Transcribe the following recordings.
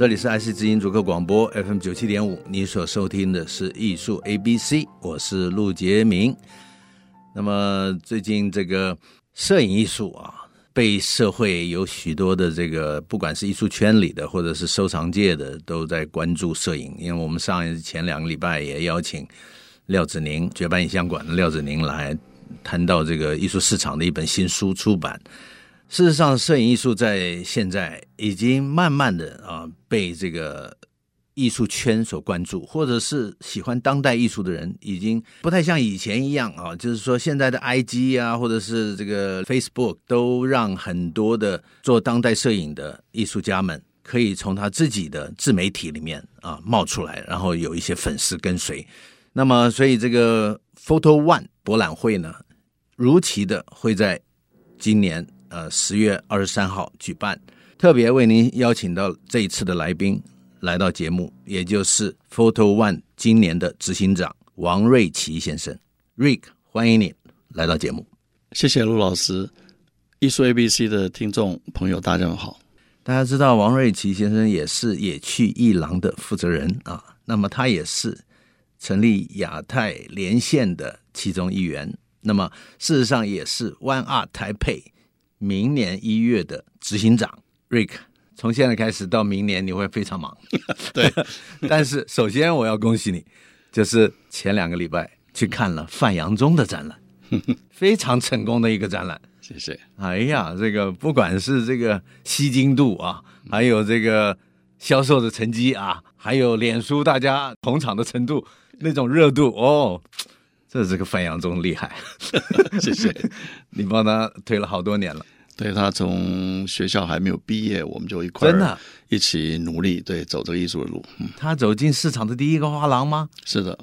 这里是爱惜之音主客广播 FM 九七点五，你所收听的是艺术 A B C，我是陆杰明。那么最近这个摄影艺术啊，被社会有许多的这个，不管是艺术圈里的，或者是收藏界的，都在关注摄影。因为我们上一前两个礼拜也邀请廖子宁，绝版影像馆的廖子宁来谈到这个艺术市场的一本新书出版。事实上，摄影艺术在现在已经慢慢的啊被这个艺术圈所关注，或者是喜欢当代艺术的人，已经不太像以前一样啊，就是说现在的 IG 啊，或者是这个 Facebook，都让很多的做当代摄影的艺术家们，可以从他自己的自媒体里面啊冒出来，然后有一些粉丝跟随。那么，所以这个 Photo One 博览会呢，如期的会在今年。呃，十月二十三号举办，特别为您邀请到这一次的来宾来到节目，也就是 Photo One 今年的执行长王瑞奇先生，Rick，欢迎你来到节目。谢谢陆老师，艺术 ABC 的听众朋友，大家好。大家知道王瑞奇先生也是野趣一郎的负责人啊，那么他也是成立亚太连线的其中一员，那么事实上也是 One Art Taipei。明年一月的执行长 Rick，从现在开始到明年你会非常忙，对。但是首先我要恭喜你，就是前两个礼拜去看了范阳宗的展览，非常成功的一个展览。谢谢。哎呀，这个不管是这个吸睛度啊，还有这个销售的成绩啊，还有脸书大家捧场的程度，那种热度哦。这是个范阳中厉害，谢谢 你帮他推了好多年了。对，他从学校还没有毕业，我们就一块儿一起努力，对，走这个艺术的路。嗯，他走进市场的第一个画廊吗？是的，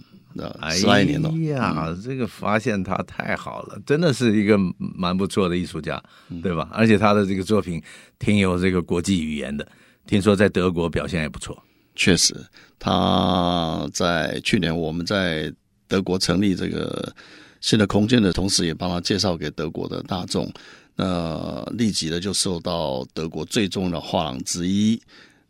十来年了。哎呀，这个发现他太好了，真的是一个蛮不错的艺术家，对吧？而且他的这个作品挺有这个国际语言的，听说在德国表现也不错。确实，他在去年我们在。德国成立这个新的空间的同时，也帮他介绍给德国的大众。那立即的就受到德国最重要的画廊之一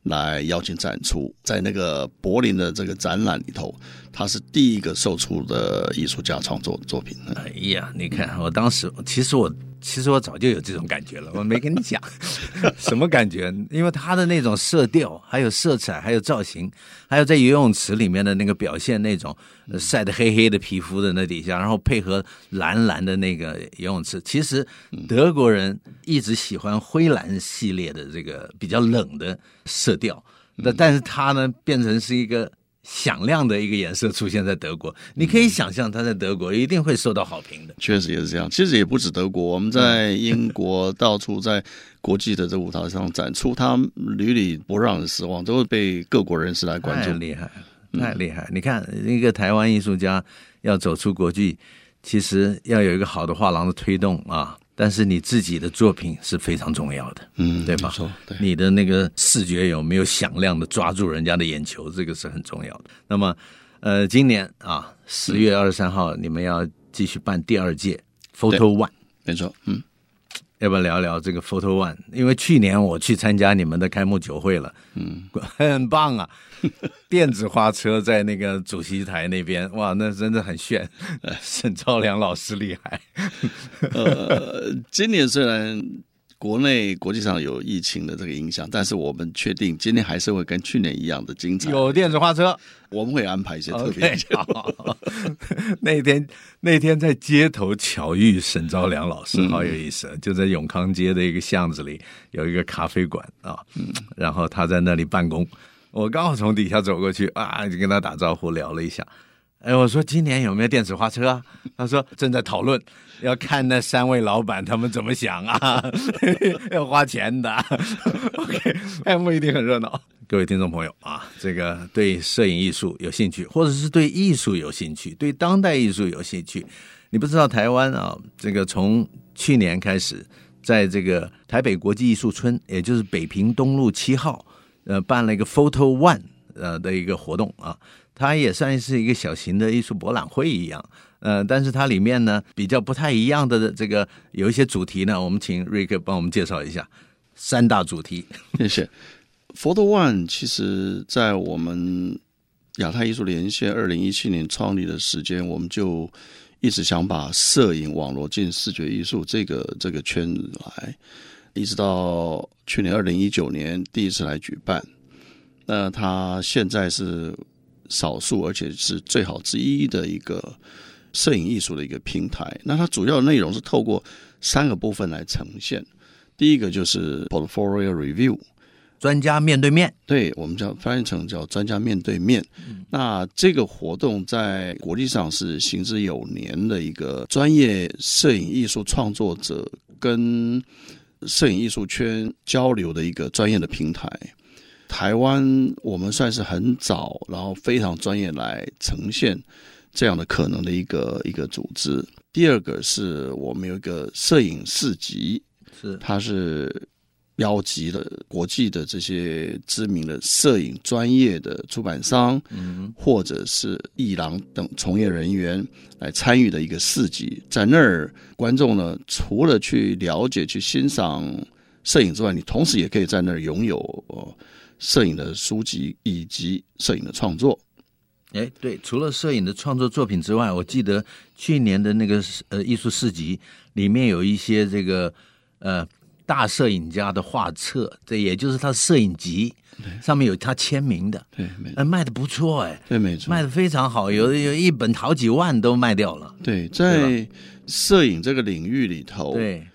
来邀请展出，在那个柏林的这个展览里头，他是第一个售出的艺术家创作作品。哎呀，你看，我当时其实我。其实我早就有这种感觉了，我没跟你讲 什么感觉，因为他的那种色调，还有色彩，还有造型，还有在游泳池里面的那个表现，那种晒得黑黑的皮肤的那底下，然后配合蓝蓝的那个游泳池。其实德国人一直喜欢灰蓝系列的这个比较冷的色调，那但是他呢，变成是一个。响亮的一个颜色出现在德国，你可以想象他在德国一定会受到好评的。确实也是这样，其实也不止德国，我们在 英国到处在国际的这舞台上展出，他屡屡不让人失望，都会被各国人士来关注。太厉害，太厉害！你看一个台湾艺术家要走出国际，其实要有一个好的画廊的推动啊。但是你自己的作品是非常重要的，嗯，对吧？对，你的那个视觉有没有响亮的抓住人家的眼球，这个是很重要的。那么，呃，今年啊，十月二十三号，你们要继续办第二届 Photo One，没错，嗯。要不要聊聊这个 Photo One？因为去年我去参加你们的开幕酒会了，嗯，很棒啊！电子花车在那个主席台那边，哇，那真的很炫。沈超良老师厉害。呃，今年虽然。国内国际上有疫情的这个影响，但是我们确定今天还是会跟去年一样的精彩。有电子花车，我们会安排一些特别。Okay, 那天那天在街头巧遇沈昭良老师，好有意思，嗯、就在永康街的一个巷子里有一个咖啡馆啊，嗯、然后他在那里办公，我刚好从底下走过去啊，就跟他打招呼聊了一下。哎，我说今年有没有电子花车啊？他说正在讨论，要看那三位老板他们怎么想啊，要花钱的。OK，开幕一定很热闹。各位听众朋友啊，这个对摄影艺术有兴趣，或者是对艺术有兴趣，对当代艺术有兴趣，你不知道台湾啊，这个从去年开始，在这个台北国际艺术村，也就是北平东路七号，呃，办了一个 Photo One 呃的一个活动啊。它也算是一个小型的艺术博览会一样，呃，但是它里面呢比较不太一样的这个有一些主题呢，我们请瑞克帮我们介绍一下三大主题。谢谢。Photo One 其实在我们亚太艺术连线二零一七年创立的时间，我们就一直想把摄影网络进视觉艺术这个这个圈子来，一直到去年二零一九年第一次来举办。那它现在是。少数而且是最好之一的一个摄影艺术的一个平台。那它主要的内容是透过三个部分来呈现。第一个就是 portfolio review，专家面对面，对我们叫翻译成叫专家面对面。嗯、那这个活动在国际上是行之有年的一个专业摄影艺术创作者跟摄影艺术圈交流的一个专业的平台。台湾，我们算是很早，然后非常专业来呈现这样的可能的一个一个组织。第二个是我们有一个摄影市集，是它是邀集了国际的这些知名的摄影专业的出版商，嗯，或者是艺廊等从业人员来参与的一个市集。在那儿，观众呢，除了去了解、去欣赏摄影之外，你同时也可以在那儿拥有。摄影的书籍以及摄影的创作，哎，对，除了摄影的创作作品之外，我记得去年的那个呃艺术市集里面有一些这个呃大摄影家的画册，这也就是他摄影集，上面有他签名的，对，没呃，卖的不错，哎，对，没错，卖的非常好，有有一本好几万都卖掉了，对，在摄影这个领域里头，对。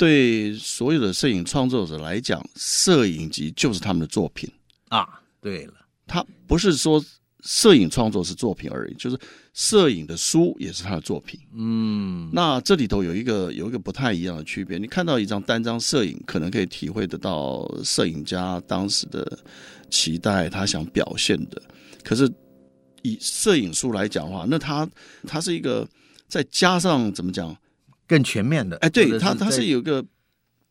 对所有的摄影创作者来讲，摄影集就是他们的作品啊。对了，他不是说摄影创作是作品而已，就是摄影的书也是他的作品。嗯，那这里头有一个有一个不太一样的区别。你看到一张单张摄影，可能可以体会得到摄影家当时的期待，他想表现的。可是以摄影书来讲的话，那他他是一个再加上怎么讲？更全面的，哎，对，它它是有个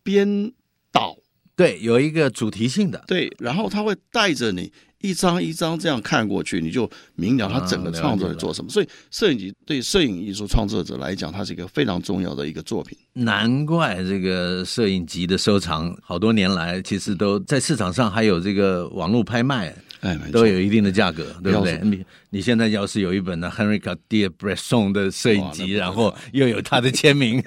编导，对，有一个主题性的，对，然后他会带着你一张一张这样看过去，你就明了他整个创作在做什么。啊、所以摄影集对摄影艺术创作者来讲，它是一个非常重要的一个作品。难怪这个摄影集的收藏，好多年来其实都在市场上还有这个网络拍卖。哎，都有一定的价格，对不对？你你现在要是有一本呢，Henri Cartier-Bresson 的摄影集，然后又有他的签名，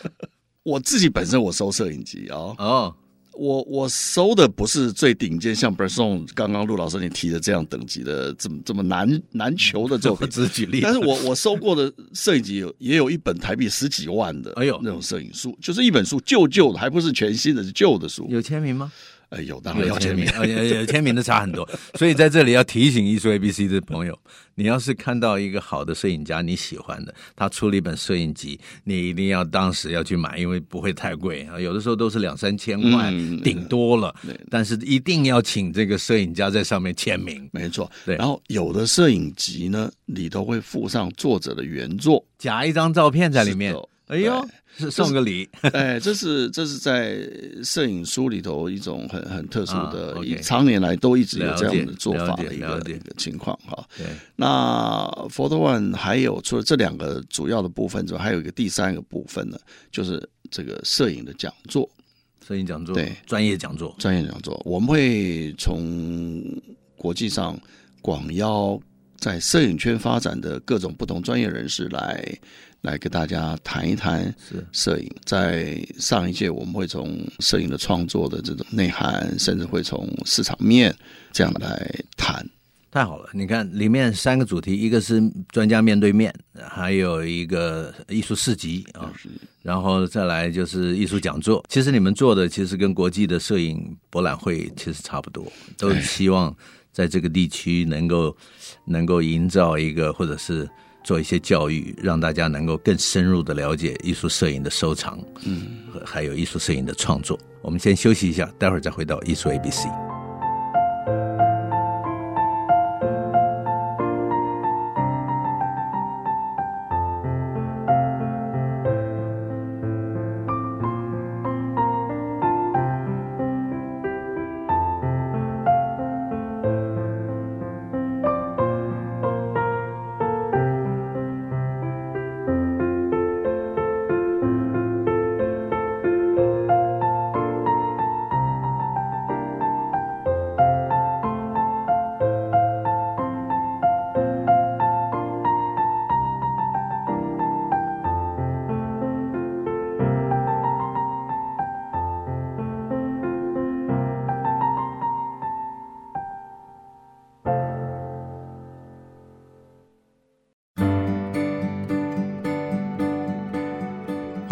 我自己本身我收摄影集啊，哦，我我收的不是最顶尖，像 Bresson 刚刚陆老师你提的这样等级的，这么这么难难求的这种，只举例。但是我我收过的摄影集有也有一本台币十几万的，哎呦，那种摄影书，就是一本书旧旧的，还不是全新的，是旧的书，有签名吗？哎，有当然要签名，有有签名的差很多，所以在这里要提醒艺术 ABC 的朋友，你要是看到一个好的摄影家你喜欢的，他出了一本摄影集，你一定要当时要去买，因为不会太贵啊，有的时候都是两三千块，嗯、顶多了。但是一定要请这个摄影家在上面签名，没错。对，然后有的摄影集呢，里头会附上作者的原作，夹一张照片在里面。哎呦，是送个礼，哎，这是这是在摄影书里头一种很很特殊的，啊 okay、常年来都一直有这样的做法的一个一个情况哈。对，那 Photo One 还有除了这两个主要的部分之外，还有一个第三个部分呢，就是这个摄影的讲座，摄影讲座，对，专业讲座，专业讲座，我们会从国际上广邀在摄影圈发展的各种不同专业人士来。来给大家谈一谈摄影。在上一届，我们会从摄影的创作的这种内涵，甚至会从市场面这样来谈。太好了，你看里面三个主题，一个是专家面对面，还有一个艺术市集啊，然后再来就是艺术讲座。其实你们做的其实跟国际的摄影博览会其实差不多，都希望。在这个地区能够能够营造一个，或者是做一些教育，让大家能够更深入的了解艺术摄影的收藏，嗯，还有艺术摄影的创作。我们先休息一下，待会儿再回到艺术 ABC。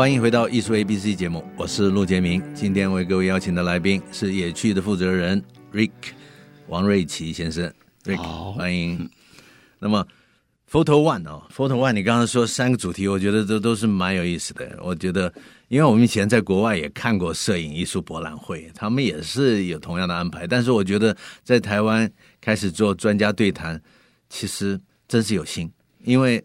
欢迎回到艺术 A B C 节目，我是陆杰明。今天为各位邀请的来宾是野趣的负责人 Rick 王瑞奇先生。Rick，欢迎。那么 Photo One 哦，Photo One，你刚刚说三个主题，我觉得这都是蛮有意思的。我觉得，因为我们以前在国外也看过摄影艺术博览会，他们也是有同样的安排。但是我觉得在台湾开始做专家对谈，其实真是有心，因为。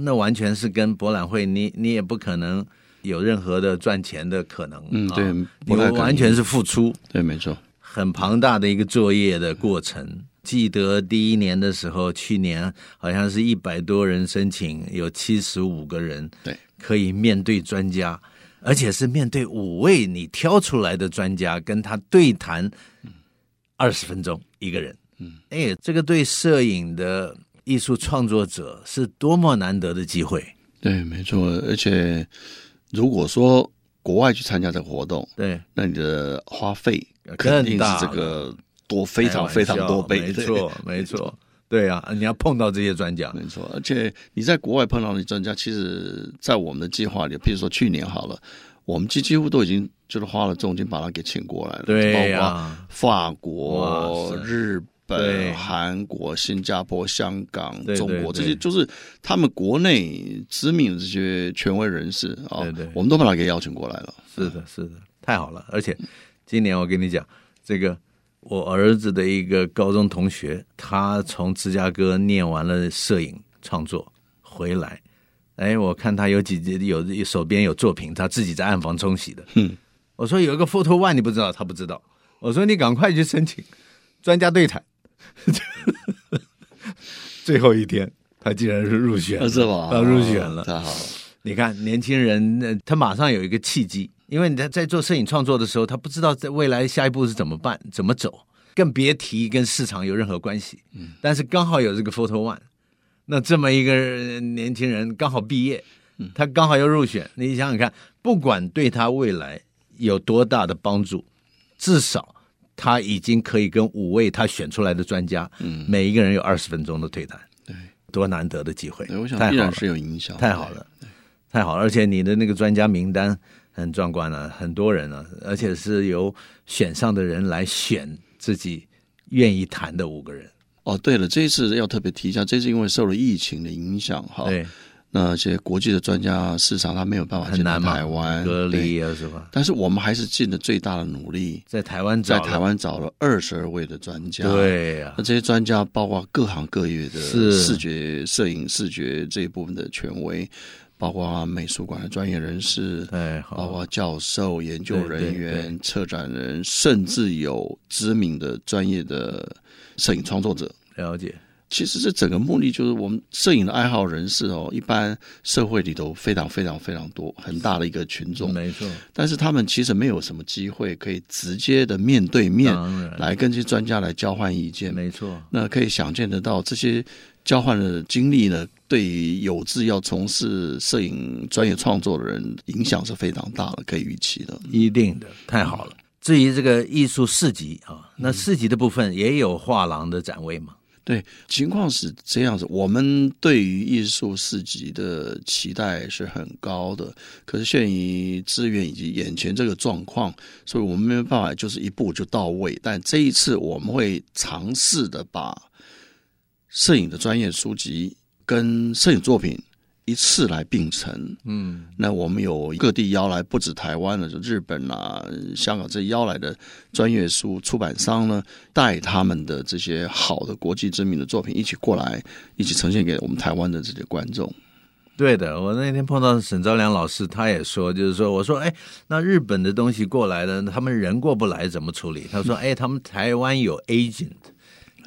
那完全是跟博览会，你你也不可能有任何的赚钱的可能。嗯，对，你完全是付出。对，没错，很庞大的一个作业的过程。记得第一年的时候，去年好像是一百多人申请，有七十五个人，对，可以面对专家，而且是面对五位你挑出来的专家，跟他对谈二十分钟一个人。嗯，哎，这个对摄影的。艺术创作者是多么难得的机会，对，没错。而且，如果说国外去参加这个活动，对，那你的花费肯定是这个多非常非常多倍。没错，没错，对啊，你要碰到这些专家，没错。而且你在国外碰到的专家，其实，在我们的计划里，譬如说去年好了，我们几几乎都已经就是花了重金把他给请过来了，对呀、啊，法国、日本。对，韩国、新加坡、香港、中国这些，就是他们国内知名的这些权威人士啊，对对，我们都把他给邀请过来了。是的，是的，太好了！而且今年我跟你讲，这个我儿子的一个高中同学，他从芝加哥念完了摄影创作回来，哎，我看他有几有手边有作品，他自己在暗房冲洗的。嗯，我说有一个 Photo One，你不知道，他不知道。我说你赶快去申请专家对谈。最后一天，他竟然是入选了，是吧？他入选了，太好了！你看，年轻人，他马上有一个契机，因为他在在做摄影创作的时候，他不知道在未来下一步是怎么办、怎么走，更别提跟市场有任何关系。嗯，但是刚好有这个 Photo One，那这么一个年轻人刚好毕业，他刚好要入选，你想想看，不管对他未来有多大的帮助，至少。他已经可以跟五位他选出来的专家，嗯，每一个人有二十分钟的对谈，对，多难得的机会，我想必然是有影响，太好了，太好了，而且你的那个专家名单很壮观了，很多人啊，而且是由选上的人来选自己愿意谈的五个人。哦，对了，这一次要特别提一下，这次因为受了疫情的影响，哈，对。那些国际的专家市场，他没有办法进来台湾隔离啊，是吧？但是我们还是尽了最大的努力，在台湾在台湾找了二十二位的专家。对呀、啊，那这些专家包括各行各业的视觉摄影、视觉这一部分的权威，包括美术馆的专业人士，对，包括教授、研究人员、对对对策展人，甚至有知名的专业的摄影创作者。了解。其实这整个目的就是我们摄影的爱好人士哦，一般社会里头非常非常非常多，很大的一个群众，没错。但是他们其实没有什么机会可以直接的面对面来跟这些专家来交换意见，没错。那可以想见得到这些交换的经历呢，对于有志要从事摄影专业创作的人影响是非常大的，可以预期的。一定的，太好了。至于这个艺术市集啊，那市集的部分也有画廊的展位吗？对，情况是这样子。我们对于艺术市集的期待是很高的，可是限于资源以及眼前这个状况，所以我们没有办法就是一步就到位。但这一次我们会尝试的把摄影的专业书籍跟摄影作品。一次来并成，嗯，那我们有各地邀来，不止台湾的，就日本啊、香港这邀来的专业书出版商呢，带他们的这些好的国际知名的作品一起过来，一起呈现给我们台湾的这些观众。对的，我那天碰到沈昭良老师，他也说，就是说，我说，哎，那日本的东西过来了，他们人过不来怎么处理？他说，哎，他们台湾有 agent。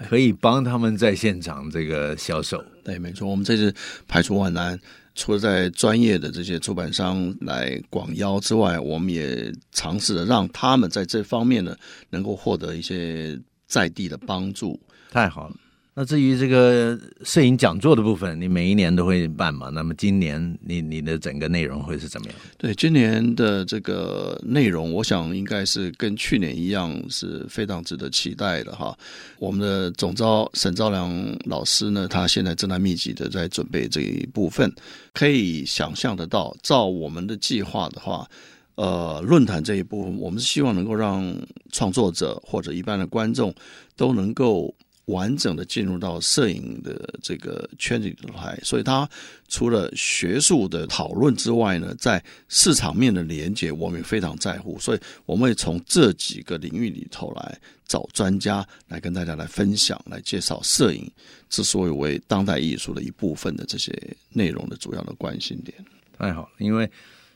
可以帮他们在现场这个销售，对，没错。我们这次排除万难，除了在专业的这些出版商来广邀之外，我们也尝试着让他们在这方面呢，能够获得一些在地的帮助。太好了。那至于这个摄影讲座的部分，你每一年都会办嘛？那么今年你你的整个内容会是怎么样？对，今年的这个内容，我想应该是跟去年一样，是非常值得期待的哈。我们的总招沈昭良老师呢，他现在正在密集的在准备这一部分，可以想象得到，照我们的计划的话，呃，论坛这一部分，我们是希望能够让创作者或者一般的观众都能够。完整的进入到摄影的这个圈子里头来，所以他除了学术的讨论之外呢，在市场面的连接，我们也非常在乎，所以我们会从这几个领域里头来找专家来跟大家来分享，来介绍摄影之所以为当代艺术的一部分的这些内容的主要的关心点。太好了，因为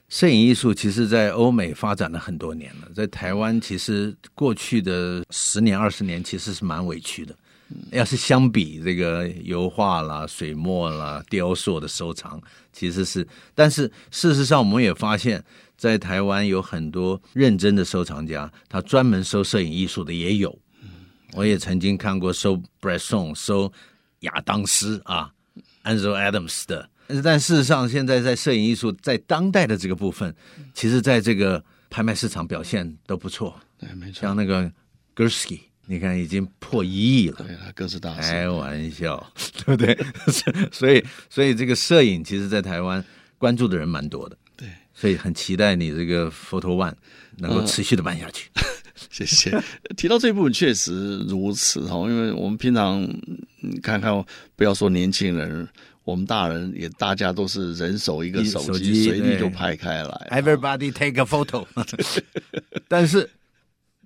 摄影艺术其实在欧美发展了很多年了，在台湾其实过去的十年二十年其实是蛮委屈的。要是相比这个油画啦、水墨啦、雕塑的收藏，其实是，但是事实上我们也发现，在台湾有很多认真的收藏家，他专门收摄影艺术的也有。我也曾经看过收 Bresson、收亚当斯啊、Ansel Adams 的，但事实上现在在摄影艺术在当代的这个部分，其实在这个拍卖市场表现都不错。对，没错，像那个 Gursky。你看，已经破一亿了。对，他更是大师。开玩笑，对不对？所以，所以这个摄影，其实在台湾关注的人蛮多的。对，所以很期待你这个 Photo One 能够持续的办下去。嗯、谢谢。提到这一部分，确实如此哈，因为我们平常看看，不要说年轻人，我们大人也大家都是人手一个手机，随地就拍开来。Everybody take a photo。但是。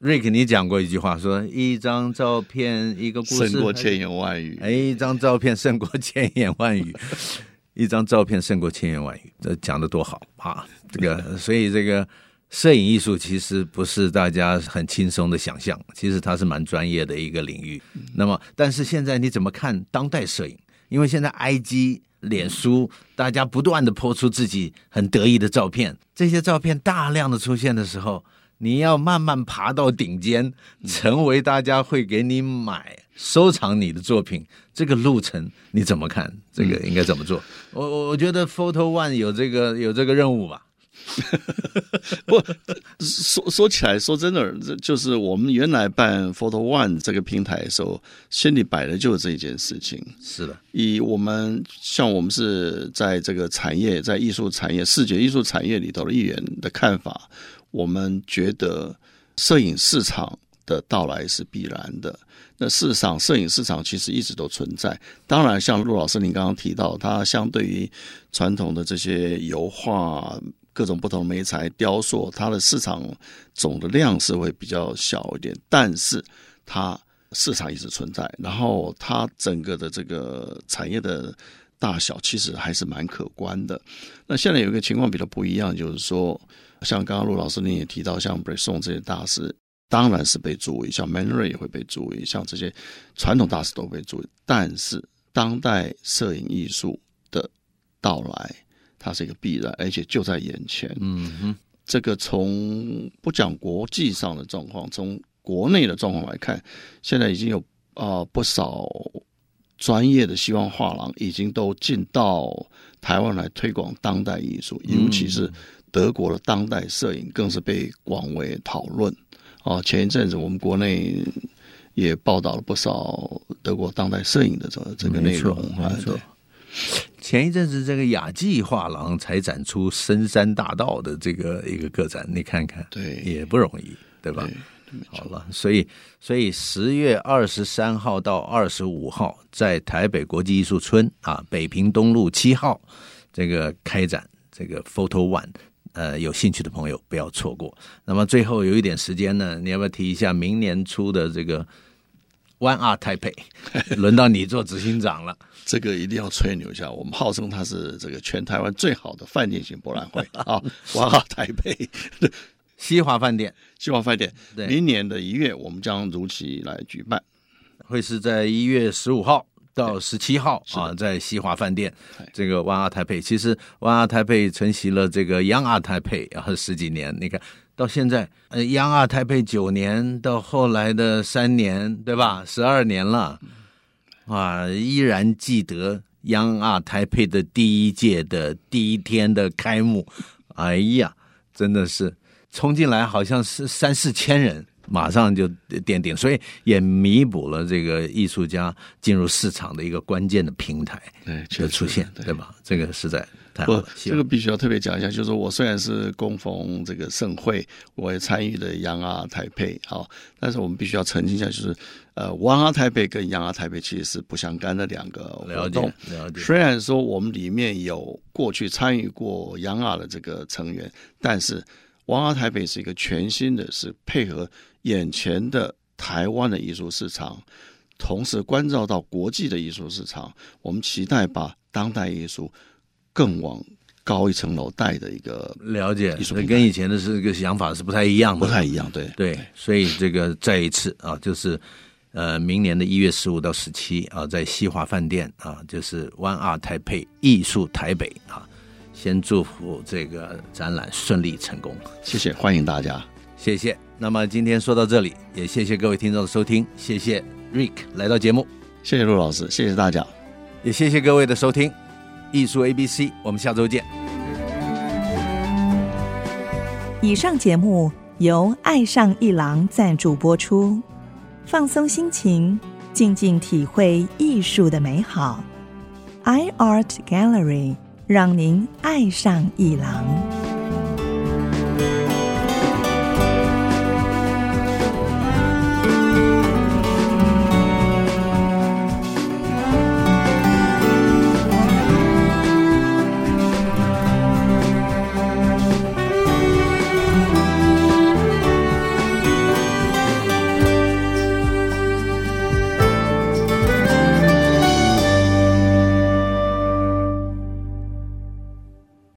Rick，你讲过一句话，说一张照片一个故事胜过千言万语。哎，一张照片胜过千言万语，一张照片胜过千言万语，这讲的多好啊！这个，所以这个摄影艺术其实不是大家很轻松的想象，其实它是蛮专业的一个领域。那么，但是现在你怎么看当代摄影？因为现在 IG、脸书，大家不断的 po 出自己很得意的照片，这些照片大量的出现的时候。你要慢慢爬到顶尖，成为大家会给你买、收藏你的作品，这个路程你怎么看？这个应该怎么做？我我我觉得 Photo One 有这个有这个任务吧。不说说起来，说真的，这就是我们原来办 Photo One 这个平台的时候，心里摆的就是这一件事情。是的，以我们像我们是在这个产业，在艺术产业、视觉艺术产业里头的一员的看法。我们觉得摄影市场的到来是必然的。那事实上，摄影市场其实一直都存在。当然，像陆老师您刚刚提到，它相对于传统的这些油画、各种不同媒材、雕塑，它的市场总的量是会比较小一点。但是，它市场一直存在。然后，它整个的这个产业的大小其实还是蛮可观的。那现在有一个情况比较不一样，就是说。像刚刚陆老师您也提到，像 Bresson 这些大师，当然是被注意；像 Man Ray 也会被注意，像这些传统大师都被注意。但是，当代摄影艺术的到来，它是一个必然，而且就在眼前。嗯哼，这个从不讲国际上的状况，从国内的状况来看，现在已经有啊、呃、不少专业的西方画廊已经都进到台湾来推广当代艺术，尤其是。德国的当代摄影更是被广为讨论啊！前一阵子我们国内也报道了不少德国当代摄影的这个这个内容。没错。前一阵子，这个雅纪画廊才展出《深山大道》的这个一个个展，你看看，对，也不容易，对吧？对好了，所以所以十月二十三号到二十五号，在台北国际艺术村啊，北平东路七号这个开展这个 Photo One，呃，有兴趣的朋友不要错过。那么最后有一点时间呢，你要不要提一下明年初的这个 One Art Taipei？轮到你做执行长了，这个一定要吹牛一下。我们号称它是这个全台湾最好的饭店型博览会 啊，One Art Taipei。西华饭店，西华饭店，对，明年的一月我们将如期来举办，会是在一月十五号到十七号啊，在西华饭店。这个 One Art Taipei，其实 One Art Taipei 承袭了这个 Young Art Taipei 啊十几年，你看到现在，呃，Young Art Taipei 九年，到后来的三年，对吧？十二年了，啊，依然记得 Young Art Taipei 的第一届的第一天的开幕，哎呀，真的是。冲进来好像是三四千人，马上就奠定，所以也弥补了这个艺术家进入市场的一个关键的平台的出现，对，对吧？这个实在太好这个必须要特别讲一下，就是说我虽然是供逢这个盛会，我也参与了 Young Art Taipei，好，但是我们必须要澄清一下，就是呃，One Art Taipei 跟 Young Art Taipei 其实是不相干的两个活动。了解，了解。虽然说我们里面有过去参与过 Young Art 的这个成员，但是。One Art Taipei 是一个全新的，是配合眼前的台湾的艺术市场，同时关照到国际的艺术市场。我们期待把当代艺术更往高一层楼带的一个了解，跟以前的这个想法是不太一样的，不太一样。对对，所以这个再一次啊，就是呃，明年的一月十五到十七啊，在西华饭店啊，就是 One Art Taipei 艺术台北啊。先祝福这个展览顺利成功，谢谢，欢迎大家，谢谢。那么今天说到这里，也谢谢各位听众的收听，谢谢 Rick 来到节目，谢谢陆老师，谢谢大家，也谢谢各位的收听。艺术 ABC，我们下周见。以上节目由爱上一郎赞助播出，放松心情，静静体会艺术的美好。iArt Gallery。让您爱上一郎。